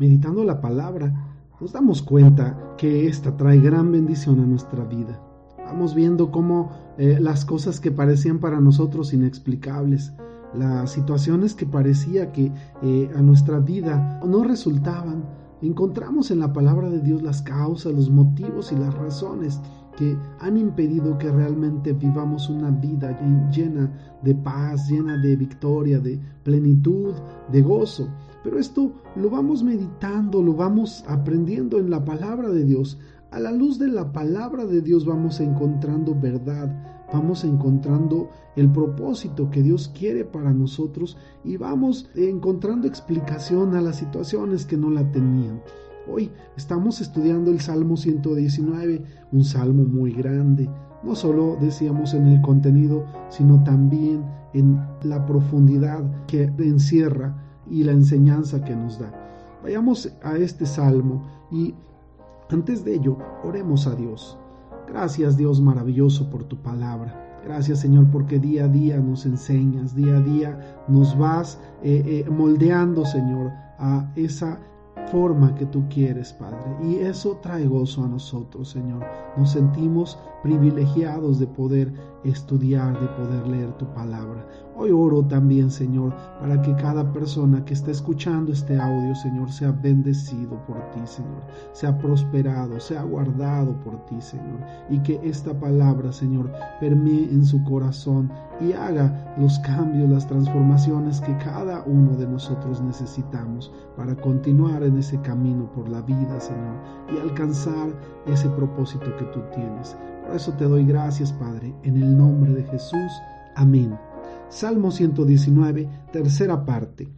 meditando la palabra, nos damos cuenta que esta trae gran bendición a nuestra vida. Vamos viendo cómo eh, las cosas que parecían para nosotros inexplicables, las situaciones que parecía que eh, a nuestra vida no resultaban, encontramos en la palabra de Dios las causas, los motivos y las razones que han impedido que realmente vivamos una vida llena de paz, llena de victoria, de plenitud, de gozo. Pero esto lo vamos meditando, lo vamos aprendiendo en la palabra de Dios. A la luz de la palabra de Dios vamos encontrando verdad, vamos encontrando el propósito que Dios quiere para nosotros y vamos encontrando explicación a las situaciones que no la tenían. Hoy estamos estudiando el Salmo 119, un salmo muy grande, no solo decíamos en el contenido, sino también en la profundidad que encierra y la enseñanza que nos da. Vayamos a este salmo y antes de ello oremos a Dios. Gracias Dios maravilloso por tu palabra. Gracias Señor porque día a día nos enseñas, día a día nos vas eh, eh, moldeando Señor a esa forma que tú quieres, Padre. Y eso trae gozo a nosotros, Señor. Nos sentimos privilegiados de poder estudiar, de poder leer tu palabra. Hoy oro también, Señor, para que cada persona que está escuchando este audio, Señor, sea bendecido por ti, Señor, sea prosperado, sea guardado por ti, Señor, y que esta palabra, Señor, permee en su corazón y haga los cambios, las transformaciones que cada uno de nosotros necesitamos para continuar en ese camino por la vida, Señor, y alcanzar ese propósito que tú tienes. Por eso te doy gracias, Padre, en el nombre de Jesús. Amén. Salmo 119, tercera parte,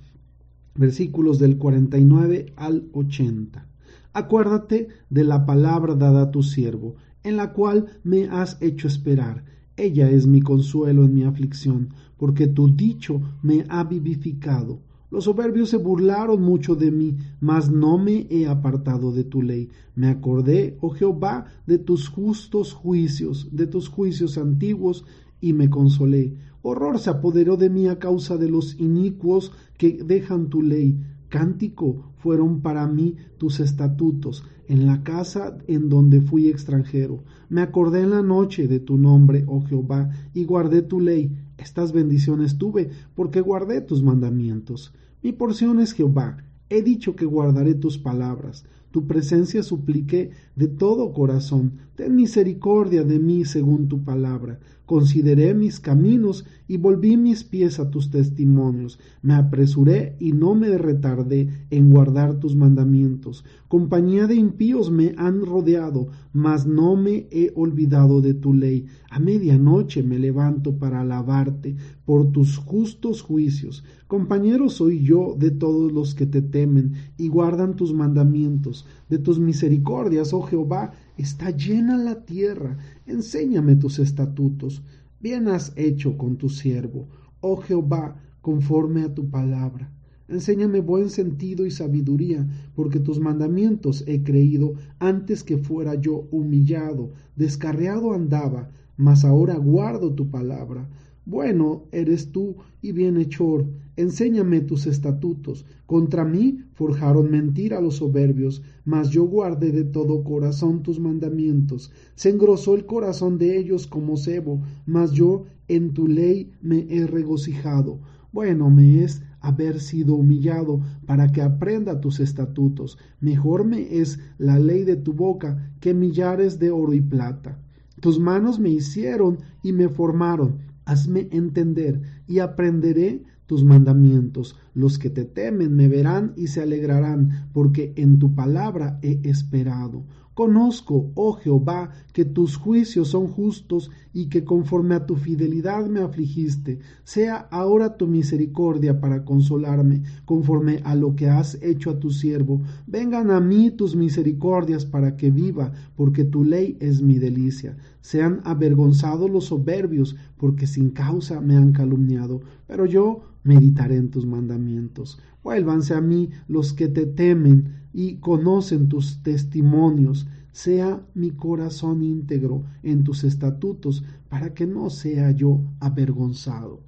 versículos del 49 al 80. Acuérdate de la palabra dada a tu siervo, en la cual me has hecho esperar. Ella es mi consuelo en mi aflicción, porque tu dicho me ha vivificado. Los soberbios se burlaron mucho de mí, mas no me he apartado de tu ley. Me acordé, oh Jehová, de tus justos juicios, de tus juicios antiguos, y me consolé. Horror se apoderó de mí a causa de los inicuos que dejan tu ley. Cántico fueron para mí tus estatutos en la casa en donde fui extranjero. Me acordé en la noche de tu nombre, oh Jehová, y guardé tu ley. Estas bendiciones tuve porque guardé tus mandamientos. Mi porción es Jehová. He dicho que guardaré tus palabras. Tu presencia supliqué de todo corazón. Ten misericordia de mí según tu palabra. Consideré mis caminos y volví mis pies a tus testimonios. Me apresuré y no me retardé en guardar tus mandamientos. Compañía de impíos me han rodeado, mas no me he olvidado de tu ley. A medianoche me levanto para alabarte por tus justos juicios. Compañero soy yo de todos los que te temen y guardan tus mandamientos. De tus misericordias, oh Jehová, está llena la tierra. Enséñame tus estatutos. Bien has hecho con tu siervo, oh Jehová, conforme a tu palabra. Enséñame buen sentido y sabiduría, porque tus mandamientos he creído antes que fuera yo humillado, descarriado andaba, mas ahora guardo tu palabra. Bueno eres tú y bienhechor, enséñame tus estatutos. Contra mí forjaron mentira los soberbios, mas yo guardé de todo corazón tus mandamientos. Se engrosó el corazón de ellos como cebo, mas yo en tu ley me he regocijado. Bueno me es haber sido humillado para que aprenda tus estatutos. Mejor me es la ley de tu boca que millares de oro y plata. Tus manos me hicieron y me formaron Hazme entender y aprenderé tus mandamientos. Los que te temen me verán y se alegrarán, porque en tu palabra he esperado. Conozco, oh Jehová, que tus juicios son justos y que conforme a tu fidelidad me afligiste. Sea ahora tu misericordia para consolarme, conforme a lo que has hecho a tu siervo. Vengan a mí tus misericordias para que viva, porque tu ley es mi delicia. Sean avergonzados los soberbios, porque sin causa me han calumniado. Pero yo meditaré en tus mandamientos. Vuélvanse a mí los que te temen y conocen tus testimonios. Sea mi corazón íntegro en tus estatutos, para que no sea yo avergonzado.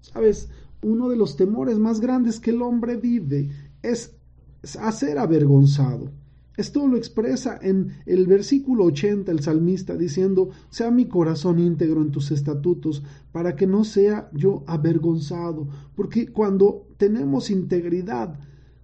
Sabes, uno de los temores más grandes que el hombre vive es a ser avergonzado. Esto lo expresa en el versículo 80 el salmista diciendo, sea mi corazón íntegro en tus estatutos, para que no sea yo avergonzado, porque cuando tenemos integridad,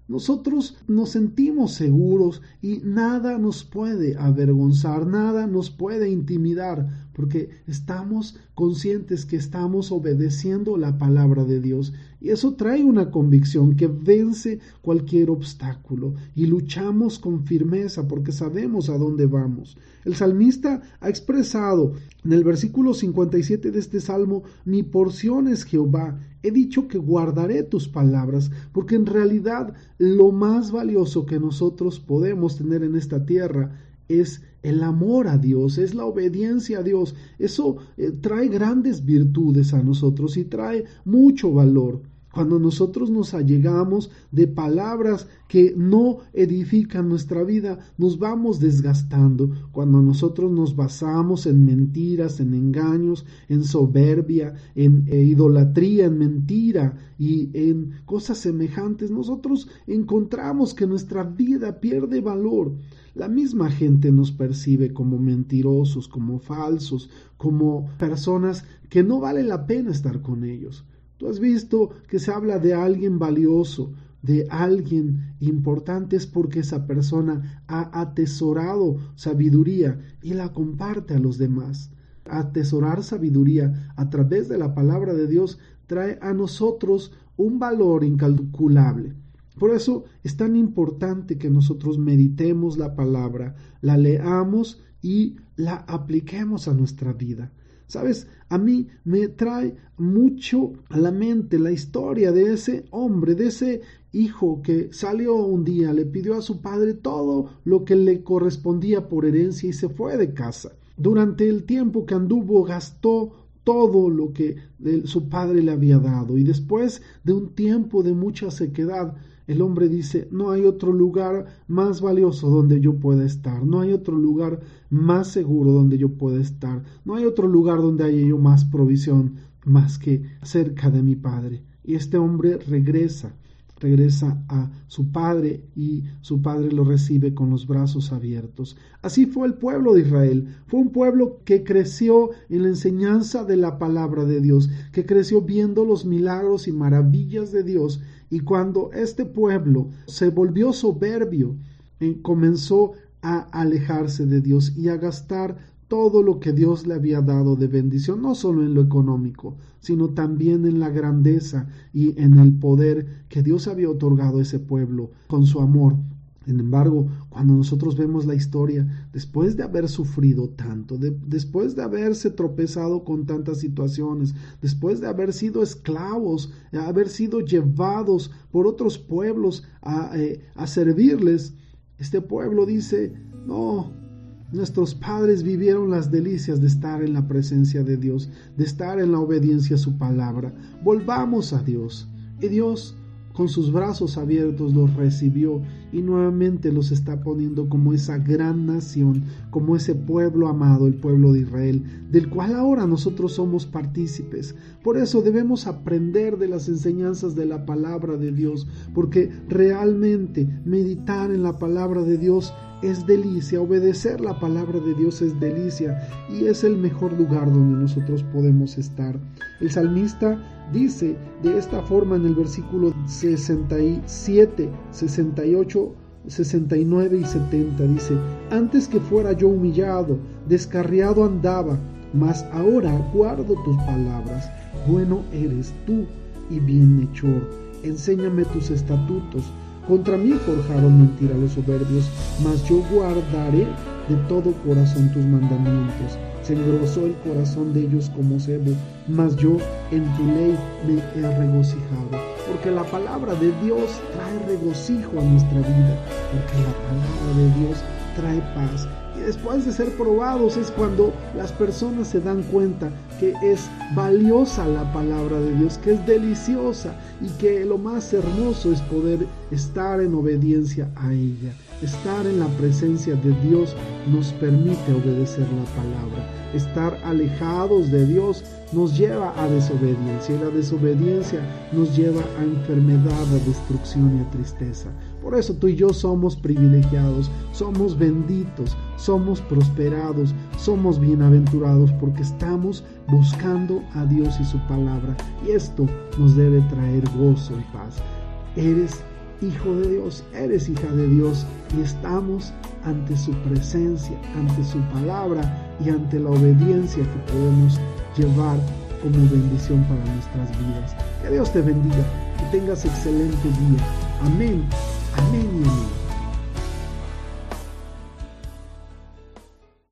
nosotros nos sentimos seguros y nada nos puede avergonzar, nada nos puede intimidar, porque estamos conscientes que estamos obedeciendo la palabra de Dios. Y eso trae una convicción que vence cualquier obstáculo y luchamos con firmeza porque sabemos a dónde vamos. El salmista ha expresado en el versículo 57 de este salmo, mi porción es Jehová, he dicho que guardaré tus palabras, porque en realidad lo más valioso que nosotros podemos tener en esta tierra es el amor a Dios, es la obediencia a Dios. Eso eh, trae grandes virtudes a nosotros y trae mucho valor. Cuando nosotros nos allegamos de palabras que no edifican nuestra vida, nos vamos desgastando. Cuando nosotros nos basamos en mentiras, en engaños, en soberbia, en eh, idolatría, en mentira y en cosas semejantes, nosotros encontramos que nuestra vida pierde valor. La misma gente nos percibe como mentirosos, como falsos, como personas que no vale la pena estar con ellos. Tú has visto que se habla de alguien valioso, de alguien importante es porque esa persona ha atesorado sabiduría y la comparte a los demás. Atesorar sabiduría a través de la palabra de Dios trae a nosotros un valor incalculable. Por eso es tan importante que nosotros meditemos la palabra, la leamos y la apliquemos a nuestra vida. Sabes, a mí me trae mucho a la mente la historia de ese hombre, de ese hijo que salió un día, le pidió a su padre todo lo que le correspondía por herencia y se fue de casa. Durante el tiempo que anduvo gastó todo lo que su padre le había dado y después de un tiempo de mucha sequedad el hombre dice, no hay otro lugar más valioso donde yo pueda estar, no hay otro lugar más seguro donde yo pueda estar, no hay otro lugar donde haya yo más provisión más que cerca de mi Padre. Y este hombre regresa, regresa a su padre y su padre lo recibe con los brazos abiertos. Así fue el pueblo de Israel. Fue un pueblo que creció en la enseñanza de la palabra de Dios, que creció viendo los milagros y maravillas de Dios y cuando este pueblo se volvió soberbio, eh, comenzó a alejarse de Dios y a gastar todo lo que Dios le había dado de bendición, no solo en lo económico, sino también en la grandeza y en el poder que Dios había otorgado a ese pueblo con su amor. Sin embargo, cuando nosotros vemos la historia, después de haber sufrido tanto, después de haberse tropezado con tantas situaciones, después de haber sido esclavos, haber sido llevados por otros pueblos a, eh, a servirles, este pueblo dice, no, Nuestros padres vivieron las delicias de estar en la presencia de Dios, de estar en la obediencia a su palabra. Volvamos a Dios. Y Dios con sus brazos abiertos los recibió y nuevamente los está poniendo como esa gran nación, como ese pueblo amado, el pueblo de Israel, del cual ahora nosotros somos partícipes. Por eso debemos aprender de las enseñanzas de la palabra de Dios, porque realmente meditar en la palabra de Dios es delicia, obedecer la palabra de Dios es delicia y es el mejor lugar donde nosotros podemos estar. El salmista dice de esta forma en el versículo 67, 68, 69 y 70, dice, antes que fuera yo humillado, descarriado andaba, mas ahora guardo tus palabras, bueno eres tú y bienhechor, enséñame tus estatutos, contra mí forjaron mentira los soberbios, mas yo guardaré de todo corazón tus mandamientos. Se engrosó el corazón de ellos como cebo, mas yo en tu ley me he regocijado. Porque la palabra de Dios trae regocijo a nuestra vida, porque la palabra de Dios trae paz después de ser probados es cuando las personas se dan cuenta que es valiosa la palabra de Dios, que es deliciosa y que lo más hermoso es poder estar en obediencia a ella. Estar en la presencia de Dios nos permite obedecer la palabra. Estar alejados de Dios nos lleva a desobediencia y la desobediencia nos lleva a enfermedad, a destrucción y a tristeza. Por eso tú y yo somos privilegiados, somos benditos, somos prosperados, somos bienaventurados porque estamos buscando a Dios y su palabra. Y esto nos debe traer gozo y paz. Eres hijo de Dios, eres hija de Dios y estamos ante su presencia, ante su palabra y ante la obediencia que podemos llevar como bendición para nuestras vidas. Que Dios te bendiga, y tengas excelente día. Amén, amén y amén.